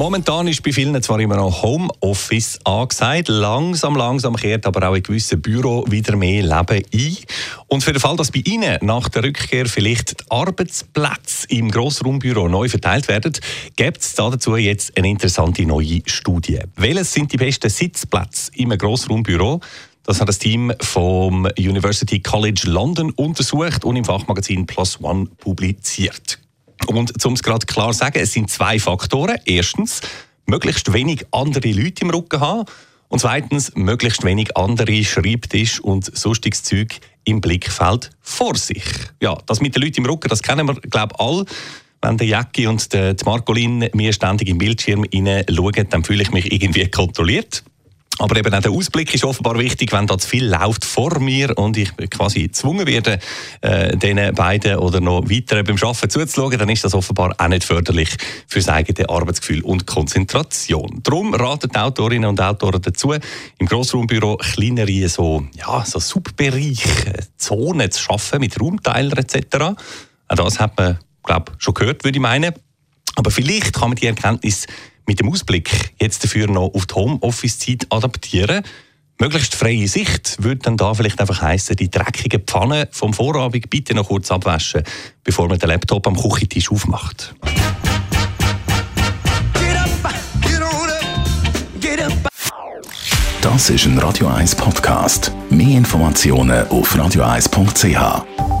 Momentan ist bei vielen zwar immer noch Homeoffice angesagt, langsam, langsam kehrt aber auch in gewissen Büro wieder mehr Leben ein. Und für den Fall, dass bei Ihnen nach der Rückkehr vielleicht die Arbeitsplätze im Grossraumbüro neu verteilt werden, gibt es dazu jetzt eine interessante neue Studie. Welches sind die besten Sitzplätze im Grossraumbüro? Das hat das Team vom University College London untersucht und im Fachmagazin Plus One publiziert. Und um es gerade klar zu sagen, es sind zwei Faktoren. Erstens, möglichst wenig andere Leute im Rücken haben. Und zweitens, möglichst wenig andere Schreibtisch und sonstiges Zeug im Blickfeld vor sich. Ja, das mit den Leuten im Rücken, das kennen wir, glaube ich, alle. Wenn der Jacki und die Marcolin mir ständig im Bildschirm schauen, dann fühle ich mich irgendwie kontrolliert. Aber eben auch der Ausblick ist offenbar wichtig, wenn da zu viel läuft vor mir und ich quasi gezwungen werde, äh, den beiden oder noch weiter beim Arbeiten zuzuschauen, dann ist das offenbar auch nicht förderlich für das eigene Arbeitsgefühl und Konzentration. Darum raten die Autorinnen und Autoren dazu, im Grossraumbüro kleinere so, ja, so Subbereiche, Zonen zu schaffen mit Raumteilern etc. Auch das hat man, glaube schon gehört, würde ich meinen. Aber vielleicht kann man die Erkenntnis mit dem Ausblick jetzt dafür noch auf die Homeoffice-Zeit adaptieren. Möglichst freie Sicht würde dann da vielleicht einfach heißen, die dreckigen Pfannen vom Vorabend bitte noch kurz abwaschen, bevor man den Laptop am Küchentisch aufmacht. Das ist ein Radio 1 Podcast. Mehr Informationen auf radio1.ch.